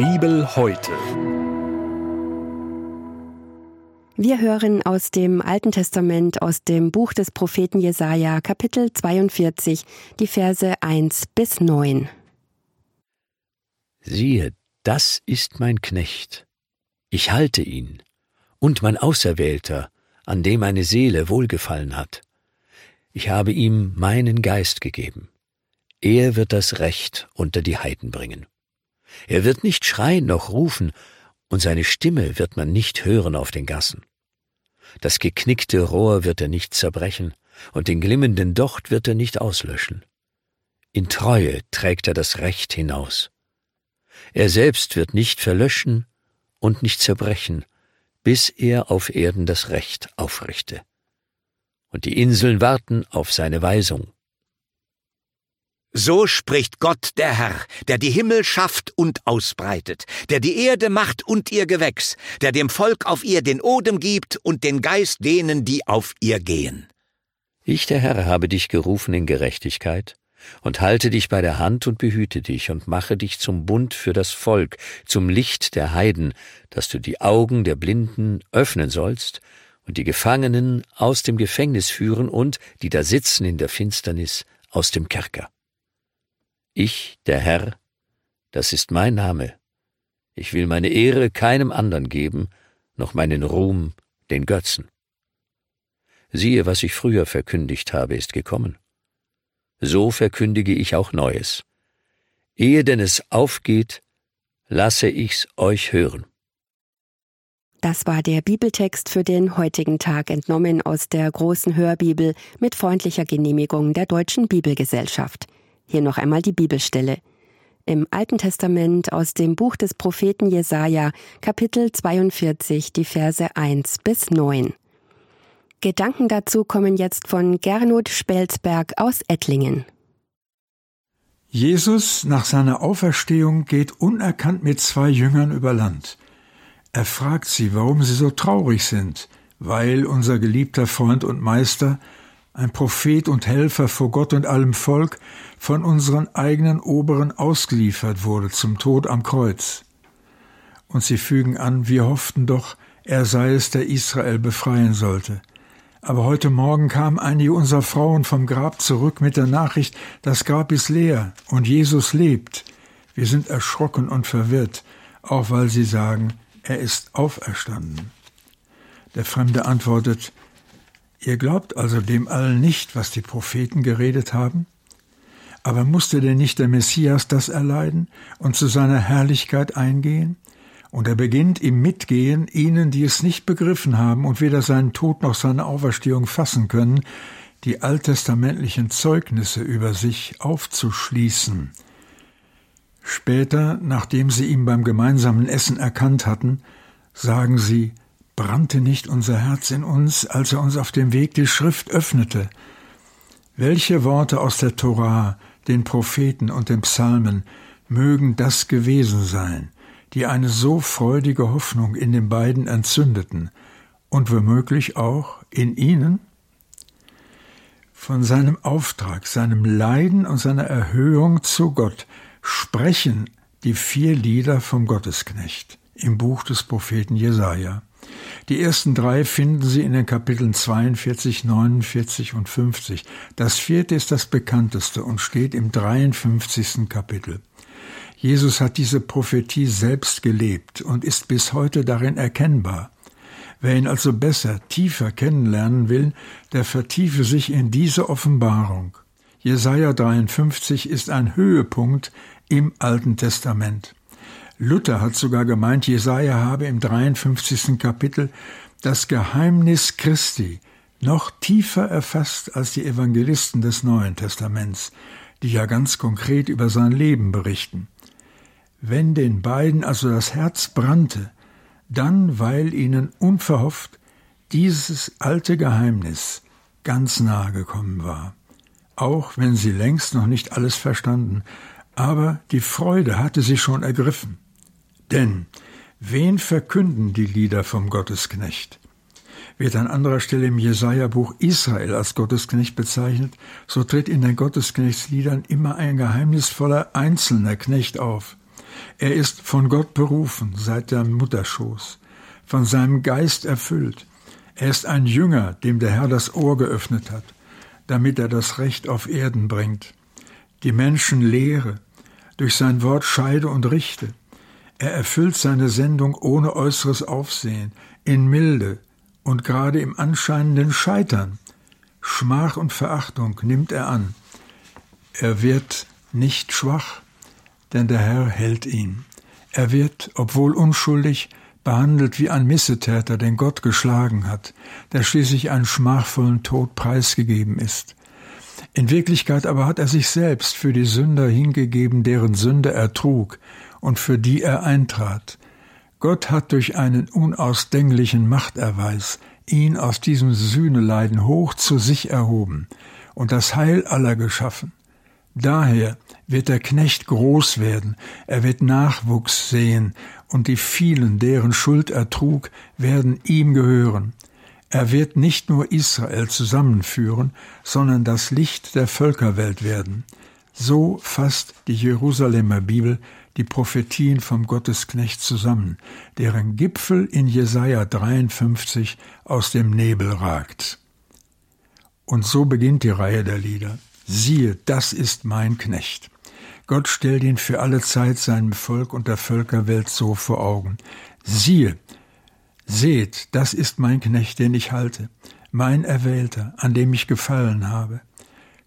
Bibel heute. Wir hören aus dem Alten Testament, aus dem Buch des Propheten Jesaja, Kapitel 42, die Verse 1 bis 9. Siehe, das ist mein Knecht. Ich halte ihn und mein Auserwählter, an dem meine Seele wohlgefallen hat. Ich habe ihm meinen Geist gegeben. Er wird das Recht unter die Heiden bringen. Er wird nicht schreien noch rufen, und seine Stimme wird man nicht hören auf den Gassen. Das geknickte Rohr wird er nicht zerbrechen, und den glimmenden Docht wird er nicht auslöschen. In Treue trägt er das Recht hinaus. Er selbst wird nicht verlöschen und nicht zerbrechen, bis er auf Erden das Recht aufrichte. Und die Inseln warten auf seine Weisung. So spricht Gott der Herr, der die Himmel schafft und ausbreitet, der die Erde macht und ihr Gewächs, der dem Volk auf ihr den Odem gibt und den Geist denen, die auf ihr gehen. Ich, der Herr, habe dich gerufen in Gerechtigkeit und halte dich bei der Hand und behüte dich und mache dich zum Bund für das Volk, zum Licht der Heiden, dass du die Augen der Blinden öffnen sollst und die Gefangenen aus dem Gefängnis führen und, die da sitzen in der Finsternis, aus dem Kerker. Ich, der Herr, das ist mein Name. Ich will meine Ehre keinem anderen geben, noch meinen Ruhm den Götzen. Siehe, was ich früher verkündigt habe, ist gekommen. So verkündige ich auch Neues. Ehe denn es aufgeht, lasse ich's euch hören. Das war der Bibeltext für den heutigen Tag entnommen aus der großen Hörbibel mit freundlicher Genehmigung der Deutschen Bibelgesellschaft. Hier noch einmal die Bibelstelle. Im Alten Testament aus dem Buch des Propheten Jesaja, Kapitel 42, die Verse 1 bis 9. Gedanken dazu kommen jetzt von Gernot Spelzberg aus Ettlingen. Jesus nach seiner Auferstehung geht unerkannt mit zwei Jüngern über Land. Er fragt sie, warum sie so traurig sind, weil unser geliebter Freund und Meister ein Prophet und Helfer vor Gott und allem Volk, von unseren eigenen Oberen ausgeliefert wurde zum Tod am Kreuz. Und sie fügen an, wir hofften doch, er sei es, der Israel befreien sollte. Aber heute Morgen kamen einige unserer Frauen vom Grab zurück mit der Nachricht, das Grab ist leer und Jesus lebt. Wir sind erschrocken und verwirrt, auch weil sie sagen, er ist auferstanden. Der Fremde antwortet, Ihr glaubt also dem allen nicht, was die Propheten geredet haben? Aber musste denn nicht der Messias das erleiden und zu seiner Herrlichkeit eingehen? Und er beginnt im Mitgehen ihnen, die es nicht begriffen haben und weder seinen Tod noch seine Auferstehung fassen können, die alttestamentlichen Zeugnisse über sich aufzuschließen. Später, nachdem sie ihn beim gemeinsamen Essen erkannt hatten, sagen sie, Brannte nicht unser Herz in uns, als er uns auf dem Weg die Schrift öffnete? Welche Worte aus der Torah, den Propheten und den Psalmen mögen das gewesen sein, die eine so freudige Hoffnung in den beiden entzündeten und womöglich auch in ihnen? Von seinem Auftrag, seinem Leiden und seiner Erhöhung zu Gott sprechen die vier Lieder vom Gottesknecht im Buch des Propheten Jesaja. Die ersten drei finden Sie in den Kapiteln 42, 49 und 50. Das vierte ist das bekannteste und steht im 53. Kapitel. Jesus hat diese Prophetie selbst gelebt und ist bis heute darin erkennbar. Wer ihn also besser, tiefer kennenlernen will, der vertiefe sich in diese Offenbarung. Jesaja 53 ist ein Höhepunkt im Alten Testament. Luther hat sogar gemeint, Jesaja habe im 53. Kapitel das Geheimnis Christi noch tiefer erfasst als die Evangelisten des Neuen Testaments, die ja ganz konkret über sein Leben berichten. Wenn den beiden also das Herz brannte, dann weil ihnen unverhofft dieses alte Geheimnis ganz nahe gekommen war, auch wenn sie längst noch nicht alles verstanden, aber die Freude hatte sie schon ergriffen. Denn wen verkünden die Lieder vom Gottesknecht? Wird an anderer Stelle im Jesaja-Buch Israel als Gottesknecht bezeichnet, so tritt in den Gottesknechtsliedern immer ein geheimnisvoller einzelner Knecht auf. Er ist von Gott berufen seit der Mutterschoß, von seinem Geist erfüllt. Er ist ein Jünger, dem der Herr das Ohr geöffnet hat, damit er das Recht auf Erden bringt. Die Menschen lehre, durch sein Wort scheide und richte. Er erfüllt seine Sendung ohne äußeres Aufsehen, in Milde und gerade im anscheinenden Scheitern. Schmach und Verachtung nimmt er an. Er wird nicht schwach, denn der Herr hält ihn. Er wird, obwohl unschuldig, behandelt wie ein Missetäter, den Gott geschlagen hat, der schließlich einen schmachvollen Tod preisgegeben ist. In Wirklichkeit aber hat er sich selbst für die Sünder hingegeben, deren Sünde er trug und für die er eintrat. Gott hat durch einen unausdenklichen Machterweis ihn aus diesem Sühneleiden hoch zu sich erhoben und das Heil aller geschaffen. Daher wird der Knecht groß werden, er wird Nachwuchs sehen, und die vielen, deren Schuld er trug, werden ihm gehören. Er wird nicht nur Israel zusammenführen, sondern das Licht der Völkerwelt werden. So fasst die Jerusalemer Bibel die Prophetien vom Gottesknecht zusammen, deren Gipfel in Jesaja 53 aus dem Nebel ragt. Und so beginnt die Reihe der Lieder. Siehe, das ist mein Knecht. Gott stellt ihn für alle Zeit seinem Volk und der Völkerwelt so vor Augen. Siehe, seht, das ist mein Knecht, den ich halte, mein Erwählter, an dem ich gefallen habe.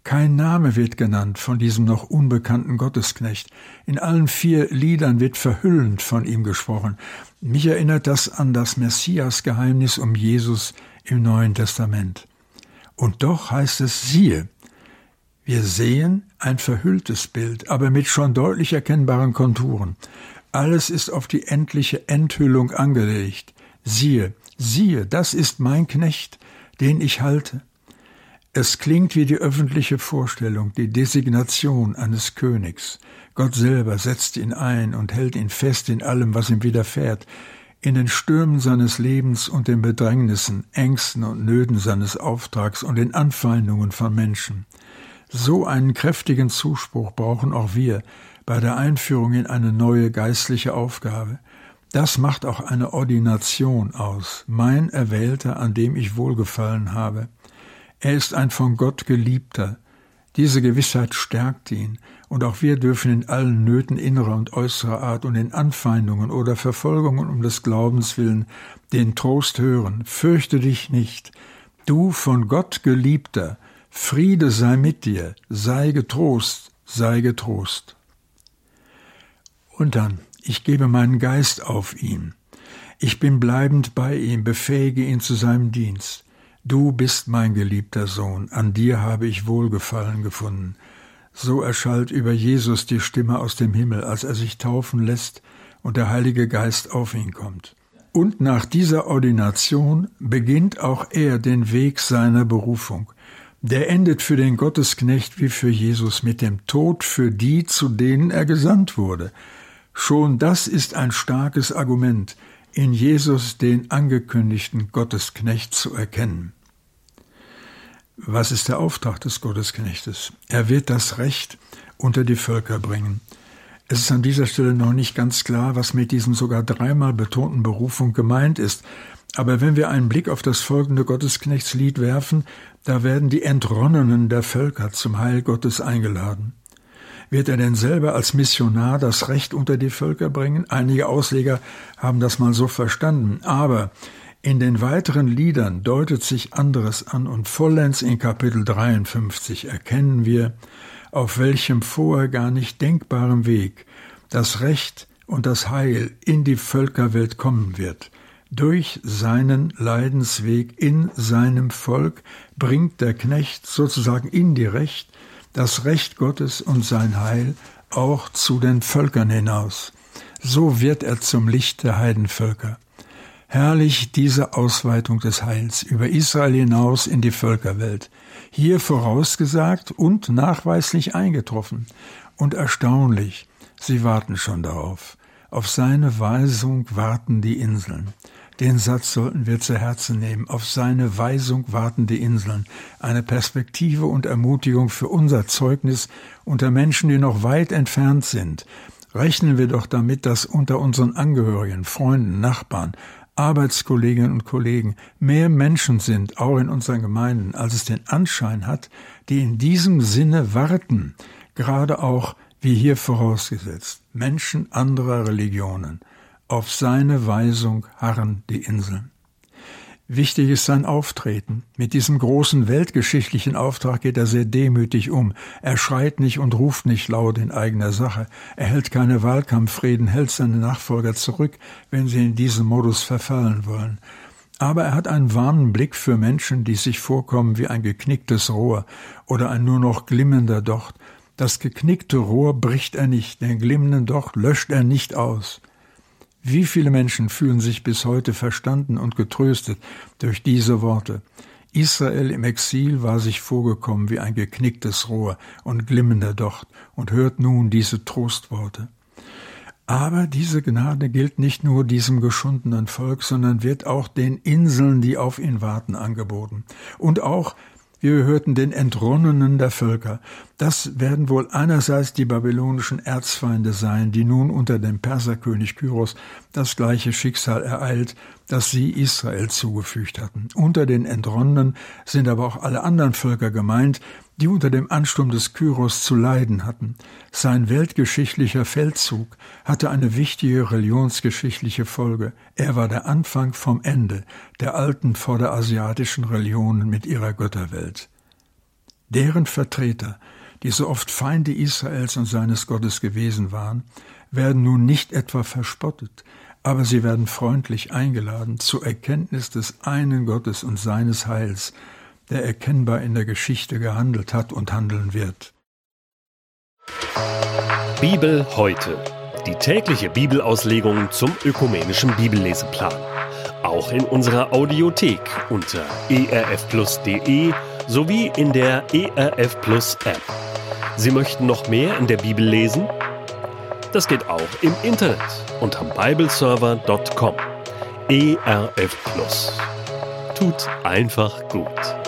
Kein Name wird genannt von diesem noch unbekannten Gottesknecht. In allen vier Liedern wird verhüllend von ihm gesprochen. Mich erinnert das an das Messias-Geheimnis um Jesus im Neuen Testament. Und doch heißt es, siehe, wir sehen ein verhülltes Bild, aber mit schon deutlich erkennbaren Konturen. Alles ist auf die endliche Enthüllung angelegt. Siehe, siehe, das ist mein Knecht, den ich halte. Es klingt wie die öffentliche Vorstellung, die Designation eines Königs. Gott selber setzt ihn ein und hält ihn fest in allem, was ihm widerfährt, in den Stürmen seines Lebens und den Bedrängnissen, Ängsten und Nöten seines Auftrags und den Anfeindungen von Menschen. So einen kräftigen Zuspruch brauchen auch wir bei der Einführung in eine neue geistliche Aufgabe. Das macht auch eine Ordination aus, mein Erwählter, an dem ich wohlgefallen habe. Er ist ein von Gott geliebter. Diese Gewissheit stärkt ihn, und auch wir dürfen in allen Nöten innerer und äußerer Art und in Anfeindungen oder Verfolgungen um des Glaubens willen den Trost hören. Fürchte dich nicht. Du von Gott geliebter, Friede sei mit dir, sei getrost, sei getrost. Und dann, ich gebe meinen Geist auf ihn. Ich bin bleibend bei ihm, befähige ihn zu seinem Dienst. Du bist mein geliebter Sohn, an dir habe ich Wohlgefallen gefunden. So erschallt über Jesus die Stimme aus dem Himmel, als er sich taufen lässt und der Heilige Geist auf ihn kommt. Und nach dieser Ordination beginnt auch er den Weg seiner Berufung. Der endet für den Gottesknecht wie für Jesus mit dem Tod für die, zu denen er gesandt wurde. Schon das ist ein starkes Argument, in Jesus den angekündigten Gottesknecht zu erkennen. Was ist der Auftrag des Gottesknechtes? Er wird das Recht unter die Völker bringen. Es ist an dieser Stelle noch nicht ganz klar, was mit diesem sogar dreimal betonten Berufung gemeint ist. Aber wenn wir einen Blick auf das folgende Gottesknechtslied werfen, da werden die Entronnenen der Völker zum Heil Gottes eingeladen. Wird er denn selber als Missionar das Recht unter die Völker bringen? Einige Ausleger haben das mal so verstanden. Aber in den weiteren Liedern deutet sich anderes an und vollends in Kapitel 53 erkennen wir, auf welchem vorher gar nicht denkbarem Weg das Recht und das Heil in die Völkerwelt kommen wird. Durch seinen Leidensweg in seinem Volk bringt der Knecht sozusagen indirekt das Recht Gottes und sein Heil auch zu den Völkern hinaus. So wird er zum Licht der Heidenvölker. Herrlich diese Ausweitung des Heils über Israel hinaus in die Völkerwelt. Hier vorausgesagt und nachweislich eingetroffen. Und erstaunlich, sie warten schon darauf. Auf seine Weisung warten die Inseln. Den Satz sollten wir zu Herzen nehmen. Auf seine Weisung warten die Inseln. Eine Perspektive und Ermutigung für unser Zeugnis unter Menschen, die noch weit entfernt sind. Rechnen wir doch damit, dass unter unseren Angehörigen, Freunden, Nachbarn, Arbeitskolleginnen und Kollegen mehr Menschen sind, auch in unseren Gemeinden, als es den Anschein hat, die in diesem Sinne warten, gerade auch, wie hier vorausgesetzt, Menschen anderer Religionen. Auf seine Weisung harren die Inseln. Wichtig ist sein Auftreten. Mit diesem großen weltgeschichtlichen Auftrag geht er sehr demütig um. Er schreit nicht und ruft nicht laut in eigener Sache. Er hält keine Wahlkampfreden, hält seine Nachfolger zurück, wenn sie in diesen Modus verfallen wollen. Aber er hat einen warmen Blick für Menschen, die sich vorkommen wie ein geknicktes Rohr oder ein nur noch glimmender Docht. Das geknickte Rohr bricht er nicht, den glimmenden Docht löscht er nicht aus. Wie viele Menschen fühlen sich bis heute verstanden und getröstet durch diese Worte? Israel im Exil war sich vorgekommen wie ein geknicktes Rohr und glimmender Docht und hört nun diese Trostworte. Aber diese Gnade gilt nicht nur diesem geschundenen Volk, sondern wird auch den Inseln, die auf ihn warten, angeboten. Und auch wir hörten den Entronnenen der Völker. Das werden wohl einerseits die babylonischen Erzfeinde sein, die nun unter dem Perserkönig Kyros das gleiche Schicksal ereilt, das sie Israel zugefügt hatten. Unter den Entronnenen sind aber auch alle anderen Völker gemeint, die unter dem Ansturm des Kyros zu leiden hatten. Sein weltgeschichtlicher Feldzug hatte eine wichtige religionsgeschichtliche Folge. Er war der Anfang vom Ende der alten vorderasiatischen Religionen mit ihrer Götterwelt. Deren Vertreter, die so oft Feinde Israels und seines Gottes gewesen waren, werden nun nicht etwa verspottet, aber sie werden freundlich eingeladen zur Erkenntnis des einen Gottes und seines Heils, der erkennbar in der Geschichte gehandelt hat und handeln wird. Bibel heute. Die tägliche Bibelauslegung zum ökumenischen Bibelleseplan. Auch in unserer Audiothek unter erfplus.de sowie in der ERF Plus App. Sie möchten noch mehr in der Bibel lesen? Das geht auch im Internet unter bibleserver.com. ERF Plus. Tut einfach gut.